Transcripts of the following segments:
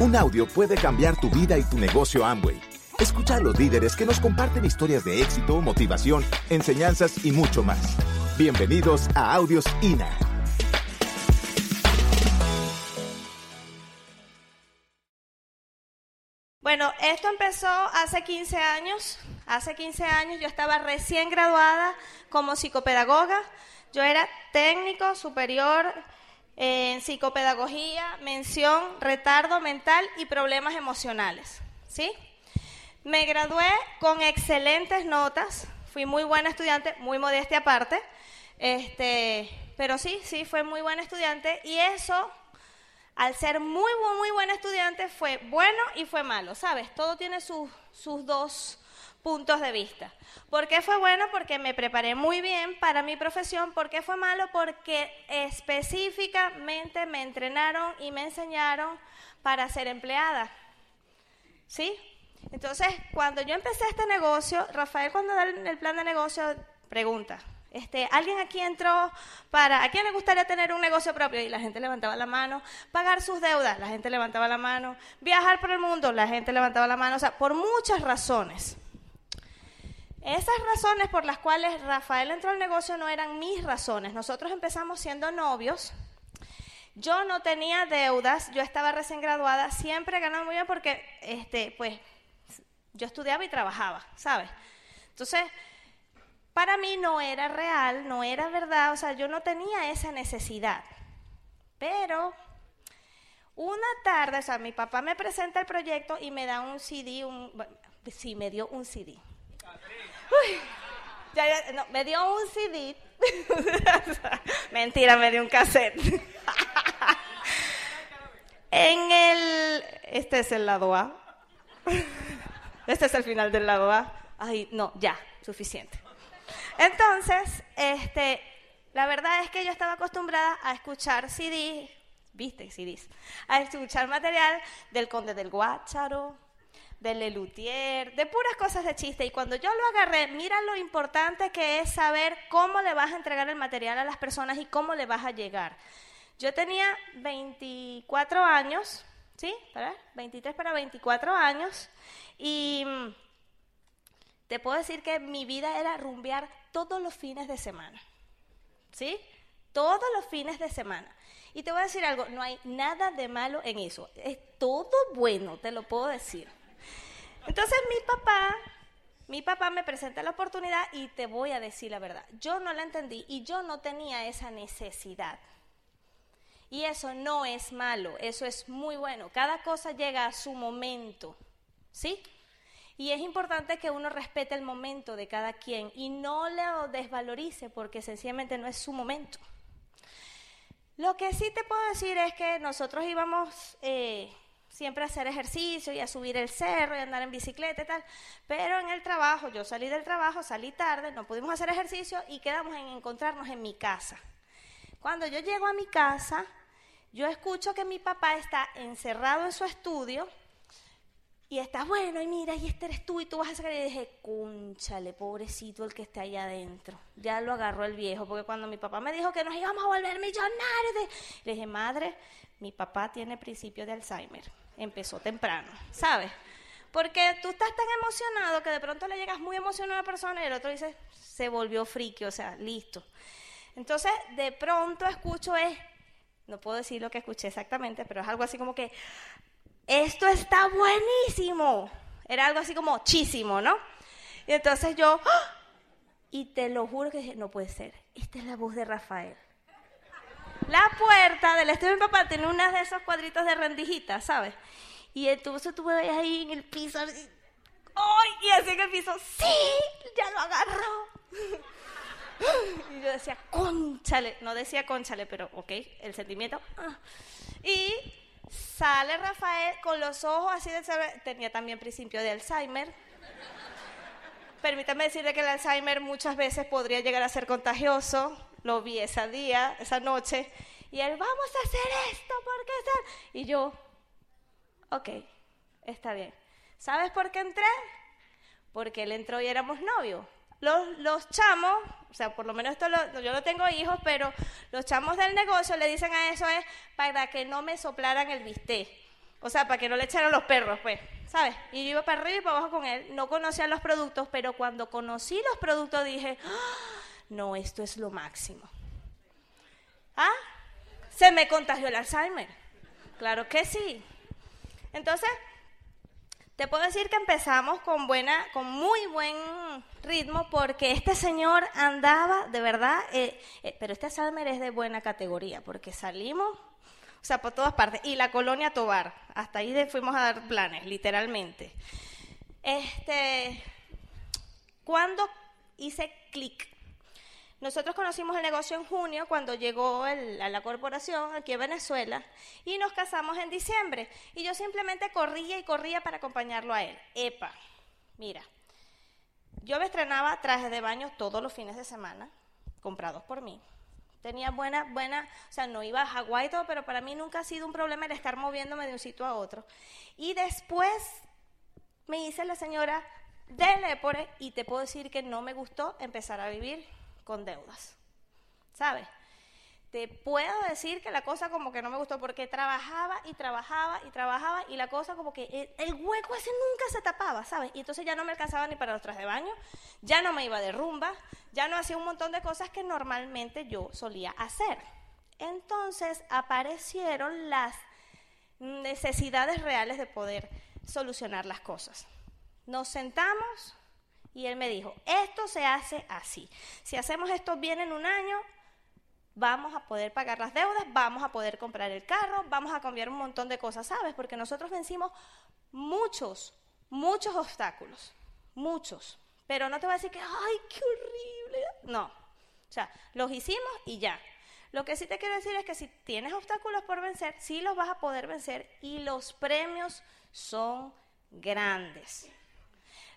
Un audio puede cambiar tu vida y tu negocio Amway. Escucha a los líderes que nos comparten historias de éxito, motivación, enseñanzas y mucho más. Bienvenidos a Audios INA. Bueno, esto empezó hace 15 años. Hace 15 años yo estaba recién graduada como psicopedagoga. Yo era técnico superior en psicopedagogía, mención, retardo mental y problemas emocionales. ¿Sí? Me gradué con excelentes notas. Fui muy buena estudiante, muy modestia aparte. Este, pero sí, sí, fue muy buena estudiante y eso al ser muy, muy, muy buen estudiante, fue bueno y fue malo, ¿sabes? Todo tiene sus dos puntos de vista. ¿Por qué fue bueno? Porque me preparé muy bien para mi profesión. ¿Por qué fue malo? Porque específicamente me entrenaron y me enseñaron para ser empleada. ¿Sí? Entonces, cuando yo empecé este negocio, Rafael cuando da el plan de negocio pregunta, este, alguien aquí entró para, ¿a quién le gustaría tener un negocio propio? Y la gente levantaba la mano. Pagar sus deudas, la gente levantaba la mano. Viajar por el mundo, la gente levantaba la mano. O sea, por muchas razones. Esas razones por las cuales Rafael entró al negocio no eran mis razones. Nosotros empezamos siendo novios. Yo no tenía deudas, yo estaba recién graduada, siempre ganaba muy bien porque, este, pues, yo estudiaba y trabajaba, ¿sabes? Entonces, para mí no era real, no era verdad, o sea, yo no tenía esa necesidad. Pero una tarde, o sea, mi papá me presenta el proyecto y me da un CD, un, sí, me dio un CD. Me dio un CD. Mentira, me dio un cassette. en el, este es el lado A. Este es el final del lado A. Ay, no, ya, suficiente. Entonces, este, la verdad es que yo estaba acostumbrada a escuchar CDs, viste CDs, a escuchar material del Conde del Guácharo, del Lelutier, de puras cosas de chiste. Y cuando yo lo agarré, mira lo importante que es saber cómo le vas a entregar el material a las personas y cómo le vas a llegar. Yo tenía 24 años, ¿sí? ¿Para? 23 para 24 años. Y mm, te puedo decir que mi vida era rumbear todos los fines de semana. ¿Sí? Todos los fines de semana. Y te voy a decir algo, no hay nada de malo en eso. Es todo bueno, te lo puedo decir. Entonces mi papá, mi papá me presenta la oportunidad y te voy a decir la verdad. Yo no la entendí y yo no tenía esa necesidad. Y eso no es malo, eso es muy bueno. Cada cosa llega a su momento. ¿Sí? Y es importante que uno respete el momento de cada quien y no lo desvalorice porque sencillamente no es su momento. Lo que sí te puedo decir es que nosotros íbamos eh, siempre a hacer ejercicio y a subir el cerro y andar en bicicleta y tal, pero en el trabajo, yo salí del trabajo, salí tarde, no pudimos hacer ejercicio y quedamos en encontrarnos en mi casa. Cuando yo llego a mi casa, yo escucho que mi papá está encerrado en su estudio y está bueno, y mira, y este eres tú, y tú vas a sacar. Y dije, cúnchale, pobrecito el que está allá adentro. Ya lo agarró el viejo, porque cuando mi papá me dijo que nos íbamos a volver millonarios, le dije, madre, mi papá tiene principio de Alzheimer. Empezó temprano, ¿sabes? Porque tú estás tan emocionado que de pronto le llegas muy emocionado a una persona y el otro dice, se volvió friki, o sea, listo. Entonces, de pronto escucho es, no puedo decir lo que escuché exactamente, pero es algo así como que, esto está buenísimo. Era algo así como chísimo, ¿no? Y entonces yo, ¡ah! y te lo juro que dije, no puede ser, esta es la voz de Rafael. La puerta del estudio de mi papá tiene unas de esos cuadritos de rendijita, ¿sabes? Y entonces tú me ves ahí en el piso, ¡ay! Y así en el piso, ¡sí! ¡Ya lo agarró! Y yo decía, conchale, no decía conchale, pero ok, el sentimiento. Ah. Y Sale Rafael con los ojos así de tenía también principio de Alzheimer. Permítame decirle que el Alzheimer muchas veces podría llegar a ser contagioso. Lo vi ese día, esa noche. Y él, vamos a hacer esto, porque está... Y yo, ok, está bien. ¿Sabes por qué entré? Porque él entró y éramos novios. Los, los chamos o sea, por lo menos esto yo no tengo hijos, pero los chamos del negocio le dicen a eso es para que no me soplaran el bistec. O sea, para que no le echaran los perros, pues, ¿sabes? Y iba para arriba y para abajo con él, no conocía los productos, pero cuando conocí los productos dije, ¡Ah! no, esto es lo máximo. ¿Ah? Se me contagió el Alzheimer. Claro que sí. Entonces, te puedo decir que empezamos con buena, con muy buen ritmo, porque este señor andaba de verdad, eh, eh, pero este Alzheimer es de buena categoría, porque salimos o sea, por todas partes. Y la colonia Tobar, hasta ahí fuimos a dar planes, literalmente. Este, cuando hice clic, nosotros conocimos el negocio en junio cuando llegó a la corporación aquí en Venezuela y nos casamos en diciembre. Y yo simplemente corría y corría para acompañarlo a él. Epa, mira, yo me estrenaba trajes de baño todos los fines de semana, comprados por mí. Tenía buena, buena, o sea, no iba a Hawái y todo, pero para mí nunca ha sido un problema el estar moviéndome de un sitio a otro. Y después me hice la señora de Lepore y te puedo decir que no me gustó empezar a vivir con deudas. ¿Sabes? te puedo decir que la cosa como que no me gustó porque trabajaba y trabajaba y trabajaba y la cosa como que el, hueco ese nunca se tapaba, ¿sabes? Y entonces ya no me alcanzaba ni para los trajes de baño, ya no me iba de rumba, ya no hacía un montón de cosas que normalmente yo solía hacer. Entonces aparecieron las necesidades reales de poder solucionar las cosas. Nos sentamos y él me dijo, esto se hace así. Si hacemos esto bien en un año, vamos a poder pagar las deudas, vamos a poder comprar el carro, vamos a cambiar un montón de cosas, ¿sabes? Porque nosotros vencimos muchos, muchos obstáculos, muchos. Pero no te voy a decir que, ay, qué horrible. No, o sea, los hicimos y ya. Lo que sí te quiero decir es que si tienes obstáculos por vencer, sí los vas a poder vencer y los premios son grandes.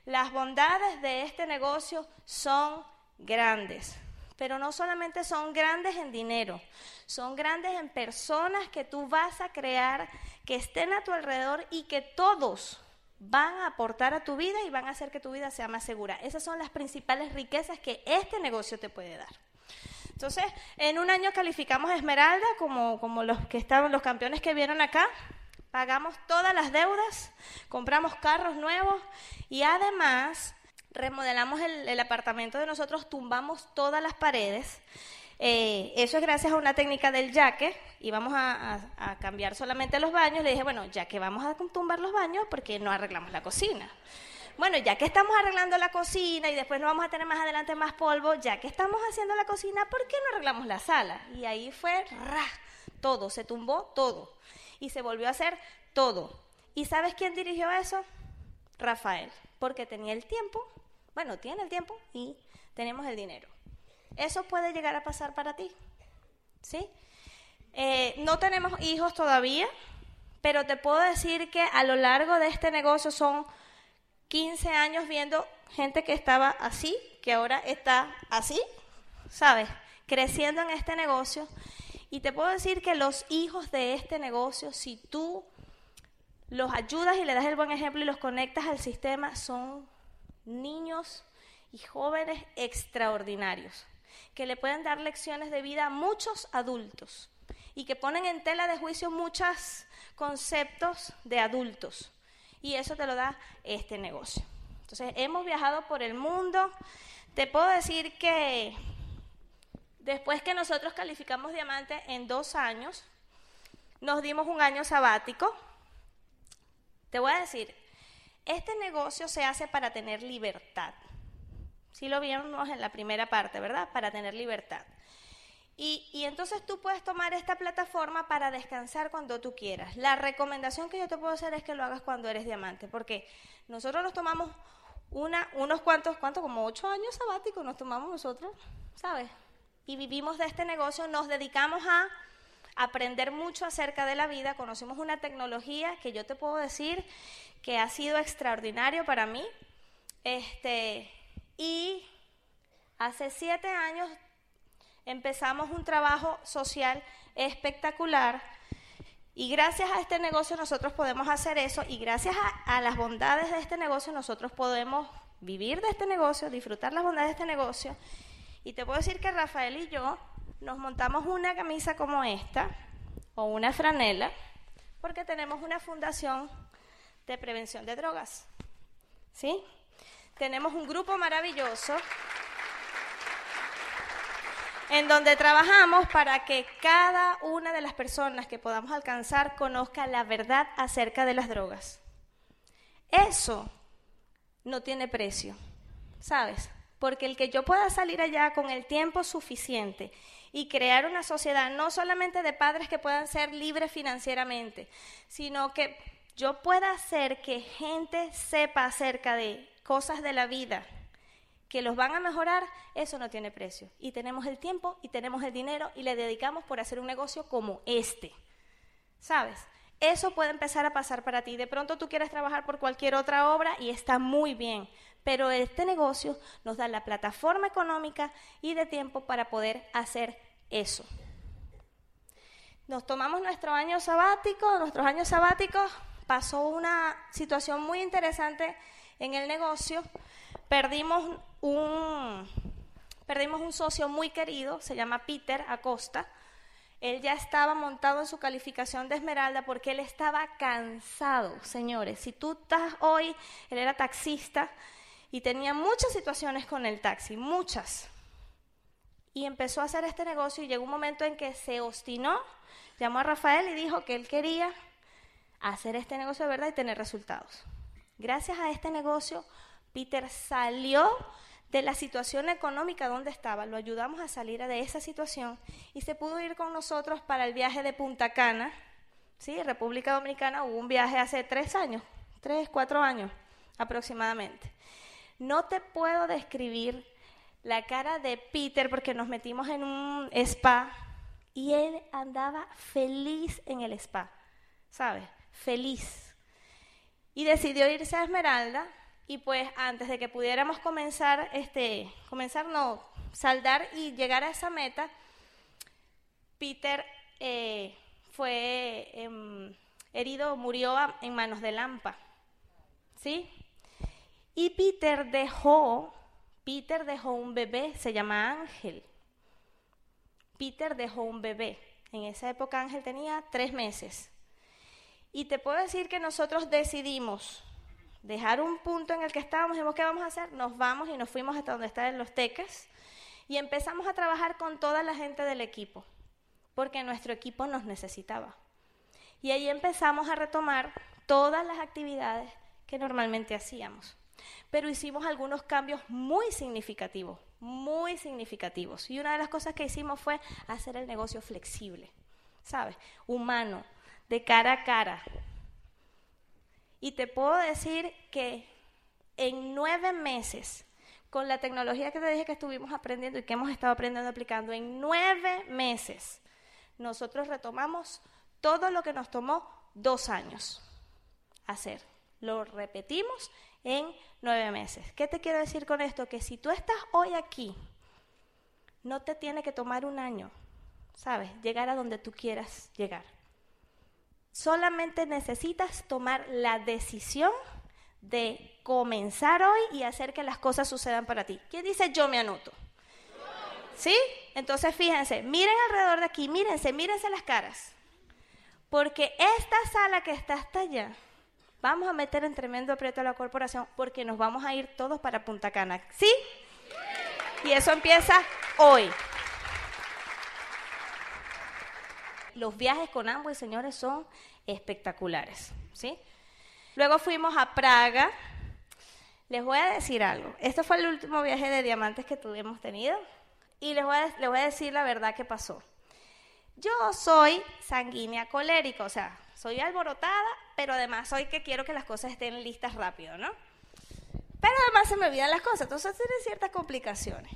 Las bondades de este negocio son grandes pero no solamente son grandes en dinero, son grandes en personas que tú vas a crear, que estén a tu alrededor y que todos van a aportar a tu vida y van a hacer que tu vida sea más segura. Esas son las principales riquezas que este negocio te puede dar. Entonces, en un año calificamos Esmeralda como, como los que estaban, los campeones que vieron acá, pagamos todas las deudas, compramos carros nuevos y además remodelamos el, apartamento de nosotros, tumbamos todas las paredes. Eh, eso es gracias a una técnica del yaque, íbamos a, a, cambiar solamente los baños. Le dije, bueno, ya que vamos a tumbar los baños, ¿por qué no arreglamos la cocina? Bueno, ya que estamos arreglando la cocina y después no vamos a tener más adelante más polvo, ya que estamos haciendo la cocina, ¿por qué no arreglamos la sala? Y ahí fue, ra, todo, se tumbó todo. Y se volvió a hacer todo. ¿Y sabes quién dirigió eso? Rafael, porque tenía el tiempo bueno, tiene el tiempo y tenemos el dinero. Eso puede llegar a pasar para ti. ¿Sí? Eh, no tenemos hijos todavía, pero te puedo decir que a lo largo de este negocio son 15 años viendo gente que estaba así, que ahora está así, ¿sabes? Creciendo en este negocio. Y te puedo decir que los hijos de este negocio, si tú los ayudas y le das el buen ejemplo y los conectas al sistema, son niños y jóvenes extraordinarios, que le pueden dar lecciones de vida a muchos adultos y que ponen en tela de juicio muchos conceptos de adultos. Y eso te lo da este negocio. Entonces, hemos viajado por el mundo. Te puedo decir que después que nosotros calificamos diamante en dos años, nos dimos un año sabático. Te voy a decir, este negocio se hace para tener libertad. Si lo vimos en la primera parte, ¿verdad? Para tener libertad. Y, entonces tú puedes tomar esta plataforma para descansar cuando tú quieras. La recomendación que yo te puedo hacer es que lo hagas cuando eres diamante, porque nosotros nos tomamos una, unos cuantos, ¿cuántos? Como ocho años sabáticos nos tomamos nosotros, ¿sabes? Y vivimos de este negocio, nos dedicamos a aprender mucho acerca de la vida, conocimos una tecnología que yo te puedo decir que ha sido extraordinario para mí. Este, y hace siete años empezamos un trabajo social espectacular y gracias a este negocio nosotros podemos hacer eso y gracias a, a, las bondades de este negocio nosotros podemos vivir de este negocio, disfrutar las bondades de este negocio. Y te puedo decir que Rafael y yo nos montamos una camisa como esta o una franela Porque tenemos una fundación de prevención de drogas. ¿Sí? Tenemos un grupo maravilloso en donde trabajamos para que cada una de las personas que podamos alcanzar conozca la verdad acerca de las drogas. Eso no tiene precio, ¿sabes? Porque el que yo pueda salir allá con el tiempo suficiente y crear una sociedad no solamente de padres que puedan ser libres financieramente, sino que yo pueda hacer que gente sepa acerca de cosas de la vida que los van a mejorar, eso no tiene precio. Y tenemos el tiempo y tenemos el dinero y le dedicamos por hacer un negocio como este. ¿Sabes? Eso puede empezar a pasar para ti. De pronto tú quieres trabajar por cualquier otra obra y está muy bien, pero este negocio nos da la plataforma económica y de tiempo para poder hacer eso. Nos tomamos nuestro año sabático, nuestros años sabáticos, pasó una situación muy interesante en el negocio. Perdimos un, perdimos un socio muy querido, se llama Peter Acosta. Él ya estaba montado en su calificación de Esmeralda porque él estaba cansado, señores. Si tú estás hoy, él era taxista y tenía muchas situaciones con el taxi, muchas. Y empezó a hacer este negocio y llegó un momento en que se obstinó, llamó a Rafael y dijo que él quería hacer este negocio de verdad y tener resultados. Gracias a este negocio, Peter salió de la situación económica donde estaba, lo ayudamos a salir de esa situación y se pudo ir con nosotros para el viaje de Punta Cana. Sí, República Dominicana hubo un viaje hace tres años, tres, cuatro años aproximadamente. No te puedo describir la cara de Peter porque nos metimos en un spa y él andaba feliz en el spa, ¿sabes? Feliz. Y decidió irse a Esmeralda y pues antes de que pudiéramos comenzar, este, comenzar no, saldar y llegar a esa meta, Peter eh, fue em, herido, murió en manos de Lampa, ¿sí? Y Peter dejó, Peter dejó un bebé, se llama Ángel. Peter dejó un bebé. En esa época Ángel tenía tres meses. Y te puedo decir que nosotros decidimos dejar un punto en el que estábamos dijimos, ¿qué vamos a hacer? Nos vamos y nos fuimos hasta donde están los teques y empezamos a trabajar con toda la gente del equipo, porque nuestro equipo nos necesitaba. Y ahí empezamos a retomar todas las actividades que normalmente hacíamos. Pero hicimos algunos cambios muy significativos, muy significativos. Y una de las cosas que hicimos fue hacer el negocio flexible, ¿sabes? Humano, de cara a cara, y te puedo decir que en nueve meses, con la tecnología que te dije que estuvimos aprendiendo y que hemos estado aprendiendo aplicando, en nueve meses, nosotros retomamos todo lo que nos tomó dos años hacer. Lo repetimos en nueve meses. ¿Qué te quiero decir con esto? Que si tú estás hoy aquí, no te tiene que tomar un año, ¿sabes? Llegar a donde tú quieras llegar. Solamente necesitas tomar la decisión de comenzar hoy y hacer que las cosas sucedan para ti. ¿Quién dice yo me anoto? ¿Sí? Entonces fíjense, miren alrededor de aquí, mírense, mírense las caras. Porque esta sala que está hasta allá, vamos a meter en tremendo aprieto a la corporación porque nos vamos a ir todos para Punta Cana. ¿Sí? Y eso empieza hoy. los viajes con ambos señores, son espectaculares, ¿sí? Luego fuimos a Praga. Les voy a decir algo. Este fue el último viaje de diamantes que tuvimos tenido y les voy a, les voy a decir la verdad que pasó. Yo soy sanguínea colérica, o sea, soy alborotada, pero además soy que quiero que las cosas estén listas rápido, ¿no? Pero además se me olvidan las cosas, entonces tiene ciertas complicaciones.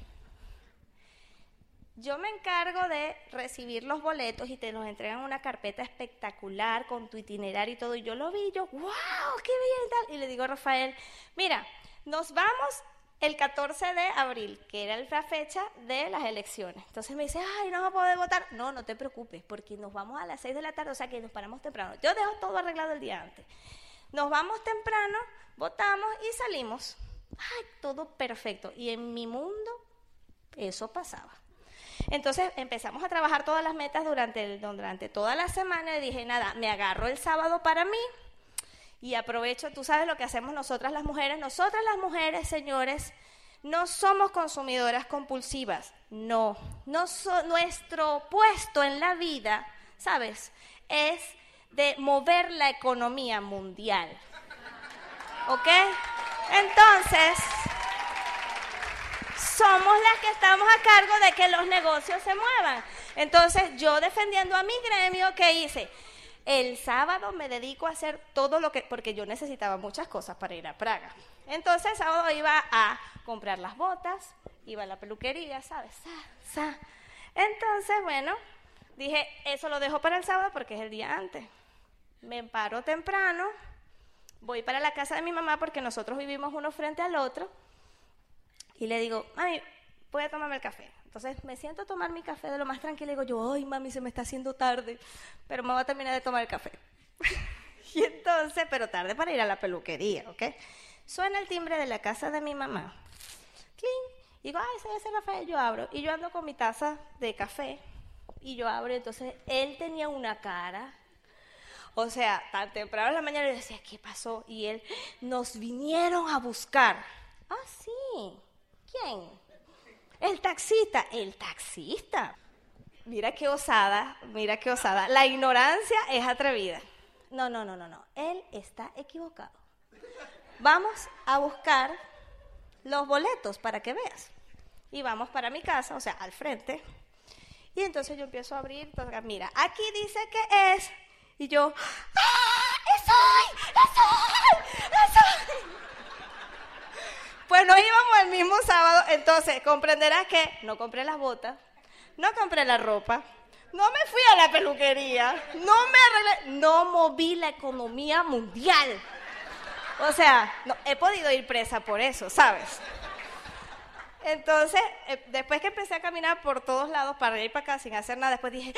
Yo me encargo de recibir los boletos y te los entregan una carpeta espectacular con tu itinerario y todo. Y yo lo vi, yo, wow, qué bien tal. Y le digo a Rafael, mira, nos vamos el 14 de abril, que era la fecha de las elecciones. Entonces me dice, ay, no vamos a poder votar. No, no te preocupes, porque nos vamos a las 6 de la tarde, o sea que nos paramos temprano. Yo dejo todo arreglado el día antes. Nos vamos temprano, votamos y salimos. Ay, todo perfecto. Y en mi mundo eso pasaba. Entonces empezamos a trabajar todas las metas durante, el, durante toda la semana y dije, nada, me agarro el sábado para mí y aprovecho, tú sabes lo que hacemos nosotras las mujeres. Nosotras las mujeres, señores, no somos consumidoras compulsivas, no. no nuestro puesto en la vida, ¿sabes? Es de mover la economía mundial. ¿Ok? Entonces, somos las que estamos a cargo de que los negocios se muevan. Entonces, yo defendiendo a mi gremio, ¿qué hice? El sábado me dedico a hacer todo lo que, porque yo necesitaba muchas cosas para ir a Praga. Entonces, el sábado iba a comprar las botas, iba a la peluquería, ¿sabes? Entonces, bueno, dije, eso lo dejo para el sábado porque es el día antes. Me paro temprano, voy para la casa de mi mamá porque nosotros vivimos uno frente al otro y le digo, mami, voy a tomarme el café. Entonces me siento a tomar mi café de lo más tranquilo y digo yo, ay mami, se me está haciendo tarde, pero me voy a terminar de tomar el café. y entonces, pero tarde para ir a la peluquería, ¿ok? Suena el timbre de la casa de mi mamá. ¡Cling! Y digo, ay, ese es Rafael, yo abro. Y yo ando con mi taza de café y yo abro. Entonces él tenía una cara o sea, tan temprano en la mañana yo decía, ¿qué pasó? Y él, nos vinieron a buscar. Ah, sí. ¿Quién? El taxista. El taxista. Mira qué osada, mira qué osada. La ignorancia es atrevida. No, no, no, no, no. Él está equivocado. Vamos a buscar los boletos para que veas. Y vamos para mi casa, o sea, al frente. Y entonces yo empiezo a abrir, mira, aquí dice que es y yo, ¡ah! ¡Es hoy! ¡Es hoy! ¡Es! Pues nos íbamos el mismo sábado, entonces comprenderás que no compré las botas, no compré la ropa, no me fui a la peluquería, no me arreglé, no moví la economía mundial. O sea, no, he podido ir presa por eso, ¿sabes? Entonces, eh, después que empecé a caminar por todos lados para ir para acá sin hacer nada, después dije,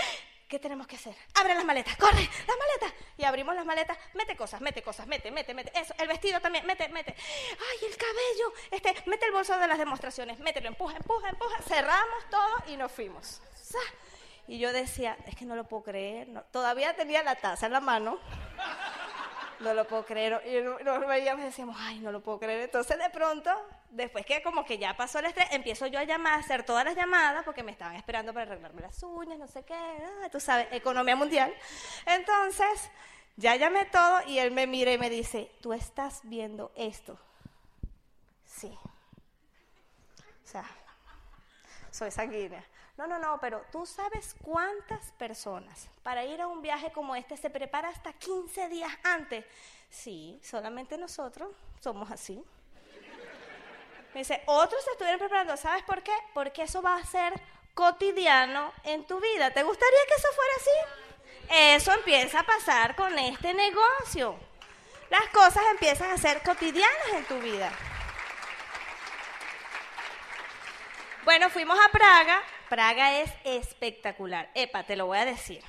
¿Qué tenemos que hacer? Abre las maletas, corre, las maletas. Y abrimos las maletas, mete cosas, mete cosas, mete, mete, mete. Eso, el vestido también, mete, mete. Ay, el cabello. Este, mete el bolso de las demostraciones, mételo, empuja, empuja, empuja. Cerramos todo y nos fuimos. Y yo decía, es que no lo puedo creer. Todavía tenía la taza en la mano no lo puedo creer. Y nos veíamos y decíamos, ay, no lo puedo creer. Entonces, de pronto, después que como que ya pasó el estrés, empiezo yo a llamar, a hacer todas las llamadas, porque me estaban esperando para arreglarme las uñas, no sé qué, ah, tú sabes, economía mundial. Entonces, ya llamé todo y él me mira y me dice, tú estás viendo esto. Sí. O sea, soy sanguínea. No, no, no, pero tú sabes cuántas personas para ir a un viaje como este se prepara hasta 15 días antes. Sí, solamente nosotros somos así. Me dice, otros se estuvieron preparando. ¿Sabes por qué? Porque eso va a ser cotidiano en tu vida. ¿Te gustaría que eso fuera así? Eso empieza a pasar con este negocio. Las cosas empiezan a ser cotidianas en tu vida. Bueno, fuimos a Praga Praga es espectacular. Epa, te lo voy a decir.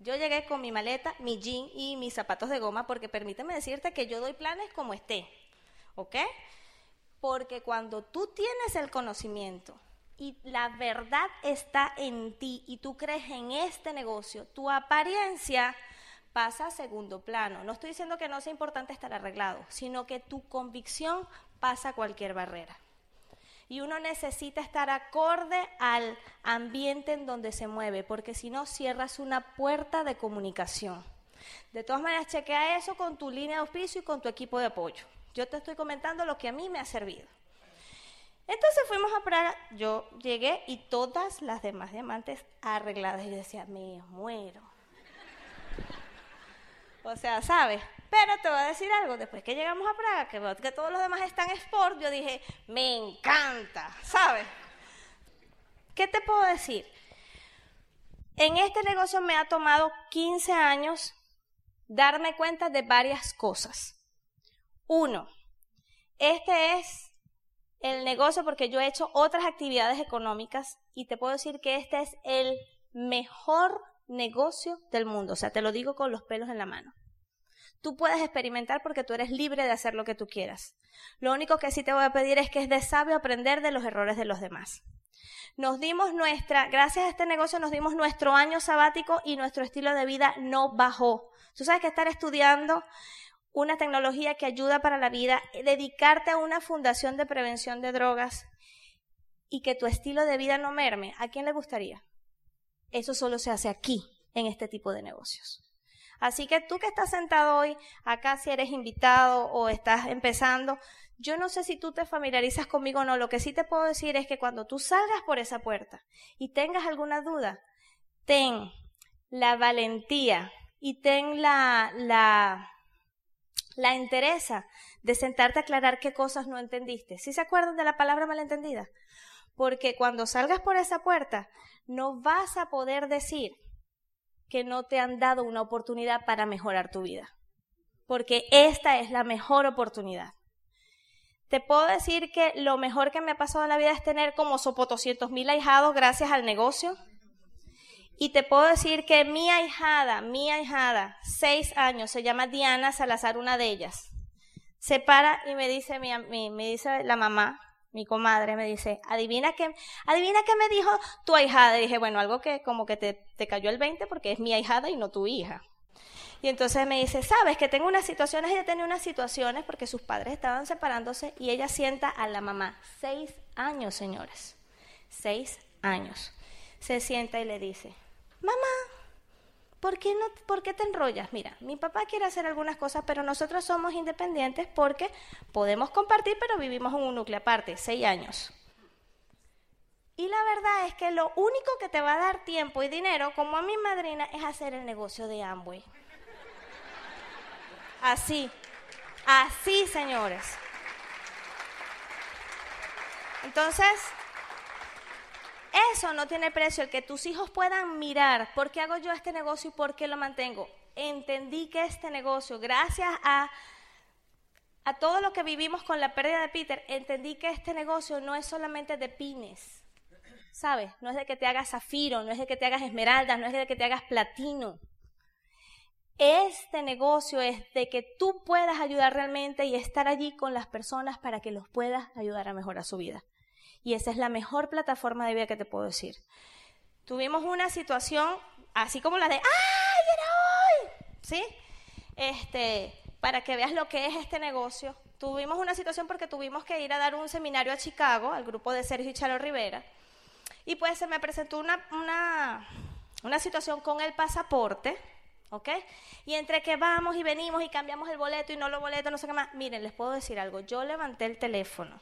Yo llegué con mi maleta, mi jean y mis zapatos de goma porque permíteme decirte que yo doy planes como esté. ¿Ok? Porque cuando tú tienes el conocimiento y la verdad está en ti y tú crees en este negocio, tu apariencia pasa a segundo plano. No estoy diciendo que no sea importante estar arreglado, sino que tu convicción pasa cualquier barrera y uno necesita estar acorde al ambiente en donde se mueve, porque si no cierras una puerta de comunicación. De todas maneras, chequea eso con tu línea de auspicio y con tu equipo de apoyo. Yo te estoy comentando lo que a mí me ha servido. Entonces fuimos a Praga, yo llegué y todas las demás diamantes arregladas. Y decía, me muero. O sea, ¿sabes? Pero te voy a decir algo, después que llegamos a Praga, que todos los demás están sport, yo dije, me encanta, ¿sabes? ¿Qué te puedo decir? En este negocio me ha tomado 15 años darme cuenta de varias cosas. Uno, este es el negocio porque yo he hecho otras actividades económicas y te puedo decir que este es el mejor negocio del mundo. O sea, te lo digo con los pelos en la mano. Tú puedes experimentar porque tú eres libre de hacer lo que tú quieras. Lo único que sí te voy a pedir es que es de sabio aprender de los errores de los demás. Nos dimos nuestra, gracias a este negocio nos dimos nuestro año sabático y nuestro estilo de vida no bajó. Tú sabes que estar estudiando una tecnología que ayuda para la vida, dedicarte a una fundación de prevención de drogas y que tu estilo de vida no merme, ¿a quién le gustaría? Eso solo se hace aquí, en este tipo de negocios. Así que tú que estás sentado hoy acá, si eres invitado o estás empezando, yo no sé si tú te familiarizas conmigo o no, lo que sí te puedo decir es que cuando tú salgas por esa puerta y tengas alguna duda, ten la valentía y ten la, la, la interesa de sentarte a aclarar qué cosas no entendiste. ¿Sí se acuerdan de la palabra malentendida? Porque cuando salgas por esa puerta, no vas a poder decir que no te han dado una oportunidad para mejorar tu vida. Porque esta es la mejor oportunidad. Te puedo decir que lo mejor que me ha pasado en la vida es tener como sopotoscientos mil ahijados gracias al negocio. Y te puedo decir que mi ahijada, mi ahijada, seis años, se llama Diana Salazar, una de ellas. Se para y me dice, mi, me dice la mamá, mi comadre, me dice, adivina qué, adivina qué me dijo tu ahijada. Y dije, bueno, algo que como que te, te cayó el 20 porque es mi ahijada y no tu hija. Y entonces me dice, sabes que tengo unas situaciones, ella tenía unas situaciones porque sus padres estaban separándose y ella sienta a la mamá, seis años, señores, seis años. Se sienta y le dice, mamá, ¿por qué, no, ¿por qué te enrollas? Mira, mi papá quiere hacer algunas cosas, pero nosotros somos independientes porque podemos compartir, pero vivimos en un núcleo aparte, seis años. Y la verdad es que lo único que te va a dar tiempo y dinero, como a mi madrina, es hacer el negocio de Amway. Así, así, señores. Entonces, eso no tiene precio, el que tus hijos puedan mirar por qué hago yo este negocio y por qué lo mantengo. Entendí que este negocio, gracias a, a todo lo que vivimos con la pérdida de Peter, entendí que este negocio no es solamente de pines, ¿sabes? No es de que te hagas zafiro, no es de que te hagas esmeralda, no es de que te hagas platino. Este negocio es de que tú puedas ayudar realmente y estar allí con las personas para que los puedas ayudar a mejorar su vida. Y esa es la mejor plataforma de vida que te puedo decir. Tuvimos una situación así como la de ¡Ay, era hoy! ¿Sí? Este, para que veas lo que es este negocio. Tuvimos una situación porque tuvimos que ir a dar un seminario a Chicago, al grupo de Sergio y Charo Rivera. Y pues se me presentó una, una, una situación con el pasaporte ¿Ok? Y entre que vamos y venimos y cambiamos el boleto y no lo boleto, no sé qué más. Miren, les puedo decir algo. Yo levanté el teléfono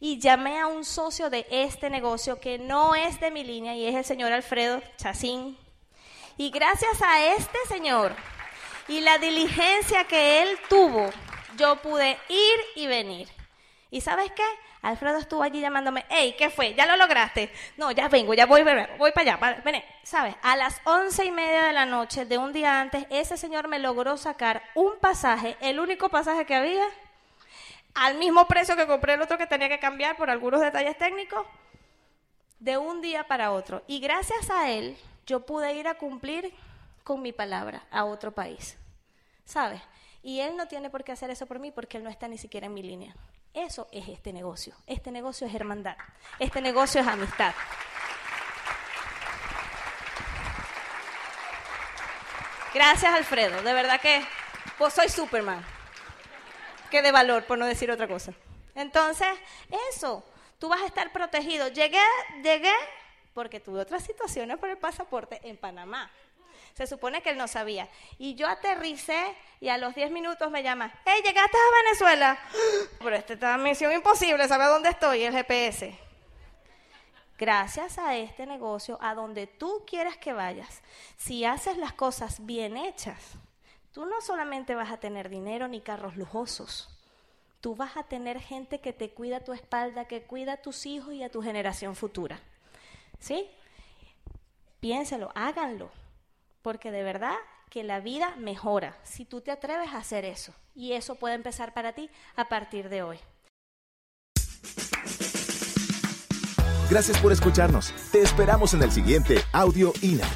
y llamé a un socio de este negocio que no es de mi línea y es el señor Alfredo Chacín. Y gracias a este señor y la diligencia que él tuvo, yo pude ir y venir. ¿Y sabes qué? Alfredo estuvo allí llamándome, hey, ¿qué fue? ¿Ya lo lograste? No, ya vengo, ya voy, voy para allá. ven, ¿sabes? A las once y media de la noche de un día antes, ese señor me logró sacar un pasaje, el único pasaje que había, al mismo precio que compré el otro que tenía que cambiar por algunos detalles técnicos, de un día para otro. Y gracias a él, yo pude ir a cumplir con mi palabra a otro país. ¿Sabes? Y él no tiene por qué hacer eso por mí porque él no está ni siquiera en mi línea. Eso es este negocio. Este negocio es hermandad. Este negocio es amistad. Gracias, Alfredo. De verdad que vos sois Superman. Que de valor, por no decir otra cosa. Entonces, eso. Tú vas a estar protegido. Llegué, llegué porque tuve otras situaciones por el pasaporte en Panamá. Se supone que él no sabía. Y yo aterricé y a los 10 minutos me llama, hey, llegaste a Venezuela. Pero esta es misión imposible, ¿sabe dónde estoy? El GPS. Gracias a este negocio, a donde tú quieras que vayas, si haces las cosas bien hechas, tú no solamente vas a tener dinero ni carros lujosos, tú vas a tener gente que te cuida tu espalda, que cuida a tus hijos y a tu generación futura. ¿Sí? Piénselo, háganlo. Porque de verdad que la vida mejora si tú te atreves a hacer eso. Y eso puede empezar para ti a partir de hoy. Gracias por escucharnos. Te esperamos en el siguiente Audio INA.